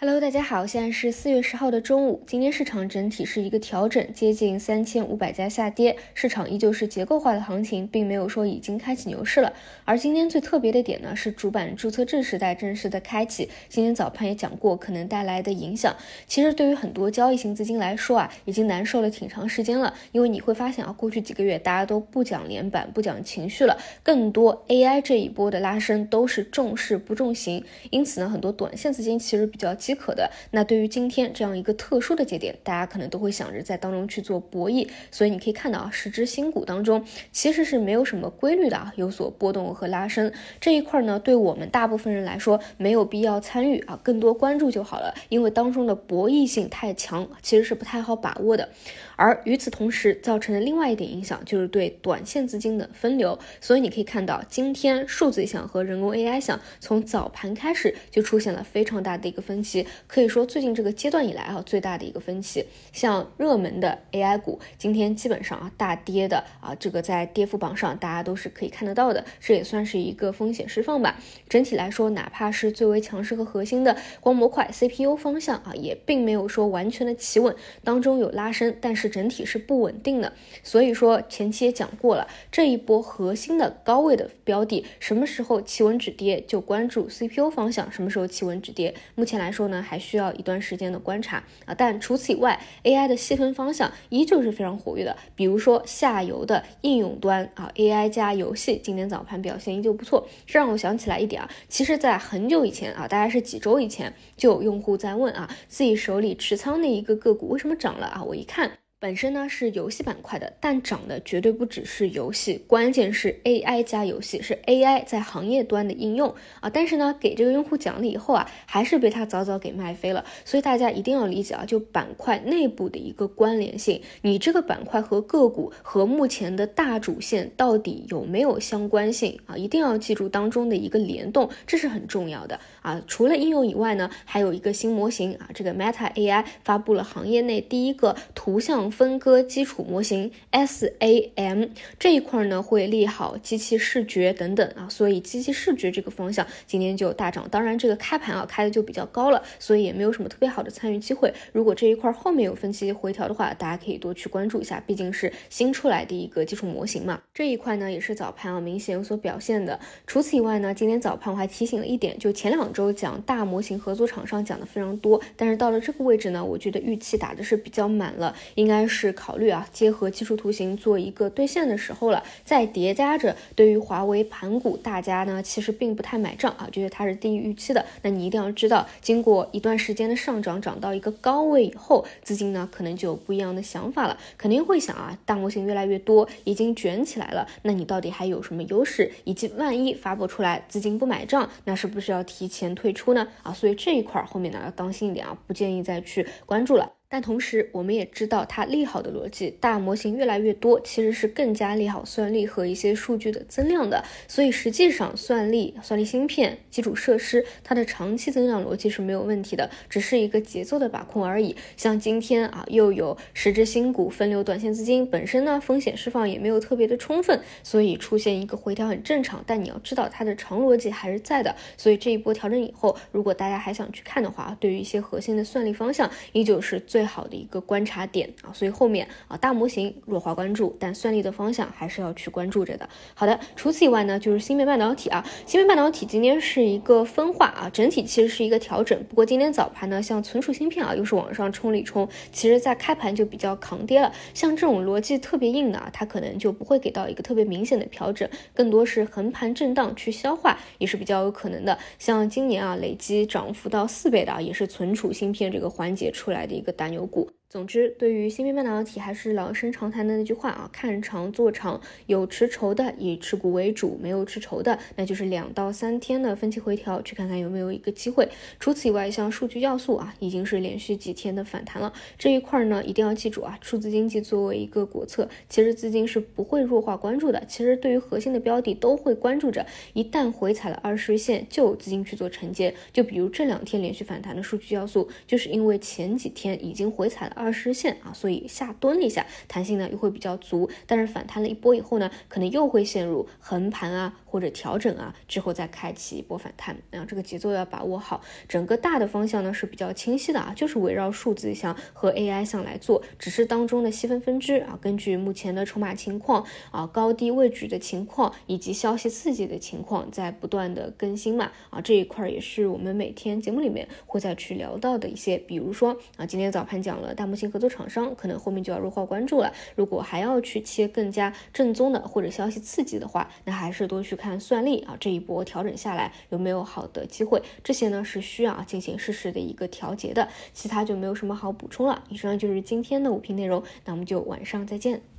Hello，大家好，现在是四月十号的中午。今天市场整体是一个调整，接近三千五百家下跌，市场依旧是结构化的行情，并没有说已经开启牛市了。而今天最特别的点呢，是主板注册制时代正式的开启。今天早盘也讲过可能带来的影响。其实对于很多交易型资金来说啊，已经难受了挺长时间了，因为你会发现啊，过去几个月大家都不讲连板，不讲情绪了，更多 AI 这一波的拉升都是重势不重型，因此呢，很多短线资金其实比较。即可的。那对于今天这样一个特殊的节点，大家可能都会想着在当中去做博弈。所以你可以看到啊，十只新股当中其实是没有什么规律的啊，有所波动和拉升这一块呢，对我们大部分人来说没有必要参与啊，更多关注就好了。因为当中的博弈性太强，其实是不太好把握的。而与此同时，造成的另外一点影响就是对短线资金的分流。所以你可以看到，今天数字项和人工 AI 项从早盘开始就出现了非常大的一个分歧。可以说最近这个阶段以来啊，最大的一个分歧，像热门的 AI 股，今天基本上啊大跌的啊，这个在跌幅榜上大家都是可以看得到的，这也算是一个风险释放吧。整体来说，哪怕是最为强势和核心的光模块 CPU 方向啊，也并没有说完全的企稳，当中有拉升，但是整体是不稳定的。所以说前期也讲过了，这一波核心的高位的标的，什么时候企稳止跌，就关注 CPU 方向，什么时候企稳止跌。目前来说。呢，还需要一段时间的观察啊，但除此以外，AI 的细分方向依旧是非常活跃的。比如说下游的应用端啊，AI 加游戏，今天早盘表现依旧不错。这让我想起来一点啊，其实，在很久以前啊，大概是几周以前，就有用户在问啊，自己手里持仓的一个个股为什么涨了啊？我一看。本身呢是游戏板块的，但涨的绝对不只是游戏，关键是 AI 加游戏，是 AI 在行业端的应用啊。但是呢，给这个用户讲了以后啊，还是被他早早给卖飞了。所以大家一定要理解啊，就板块内部的一个关联性，你这个板块和个股和目前的大主线到底有没有相关性啊？一定要记住当中的一个联动，这是很重要的啊。除了应用以外呢，还有一个新模型啊，这个 Meta AI 发布了行业内第一个图像。分割基础模型 SAM 这一块呢，会利好机器视觉等等啊，所以机器视觉这个方向今天就大涨。当然，这个开盘啊开的就比较高了，所以也没有什么特别好的参与机会。如果这一块后面有分期回调的话，大家可以多去关注一下，毕竟是新出来的一个基础模型嘛。这一块呢，也是早盘啊明显有所表现的。除此以外呢，今天早盘我还提醒了一点，就前两周讲大模型合作厂商讲的非常多，但是到了这个位置呢，我觉得预期打的是比较满了，应该。是考虑啊，结合技术图形做一个兑现的时候了，再叠加着对于华为盘股，大家呢其实并不太买账啊，觉得它是低于预期的。那你一定要知道，经过一段时间的上涨，涨到一个高位以后，资金呢可能就有不一样的想法了，肯定会想啊，大模型越来越多，已经卷起来了，那你到底还有什么优势？以及万一发布出来资金不买账，那是不是要提前退出呢？啊，所以这一块后面呢要当心一点啊，不建议再去关注了。但同时，我们也知道它利好的逻辑，大模型越来越多，其实是更加利好算力和一些数据的增量的。所以实际上，算力、算力芯片、基础设施，它的长期增长逻辑是没有问题的，只是一个节奏的把控而已。像今天啊，又有十只新股分流短线资金，本身呢风险释放也没有特别的充分，所以出现一个回调很正常。但你要知道它的长逻辑还是在的。所以这一波调整以后，如果大家还想去看的话，对于一些核心的算力方向，依旧是最。最好的一个观察点啊，所以后面啊大模型弱化关注，但算力的方向还是要去关注着的。好的，除此以外呢，就是芯片半导体啊，芯片半导体今天是一个分化啊，整体其实是一个调整。不过今天早盘呢，像存储芯片啊，又是往上冲了一冲，其实在开盘就比较扛跌了。像这种逻辑特别硬的啊，它可能就不会给到一个特别明显的调整，更多是横盘震荡去消化，也是比较有可能的。像今年啊，累计涨幅到四倍的啊，也是存储芯片这个环节出来的一个单大牛股。总之，对于芯片半导体，还是老生常谈的那句话啊，看长做长，有持筹的以持股为主，没有持筹的，那就是两到三天的分期回调，去看看有没有一个机会。除此以外，像数据要素啊，已经是连续几天的反弹了，这一块呢，一定要记住啊，数字经济作为一个国策，其实资金是不会弱化关注的。其实对于核心的标的都会关注着，一旦回踩了二十日线，就有资金去做承接。就比如这两天连续反弹的数据要素，就是因为前几天已经回踩了。二十线啊，所以下蹲了一下，弹性呢又会比较足，但是反弹了一波以后呢，可能又会陷入横盘啊或者调整啊，之后再开启一波反弹，啊，这个节奏要把握好。整个大的方向呢是比较清晰的啊，就是围绕数字项和 AI 项来做，只是当中的细分分支啊，根据目前的筹码情况啊、高低位置的情况以及消息刺激的情况，在不断的更新嘛。啊，这一块也是我们每天节目里面会再去聊到的一些，比如说啊，今天早盘讲了大目前合作厂商，可能后面就要弱化关注了。如果还要去切更加正宗的或者消息刺激的话，那还是多去看算力啊，这一波调整下来有没有好的机会？这些呢是需要进行适时的一个调节的，其他就没有什么好补充了。以上就是今天的五评内容，那我们就晚上再见。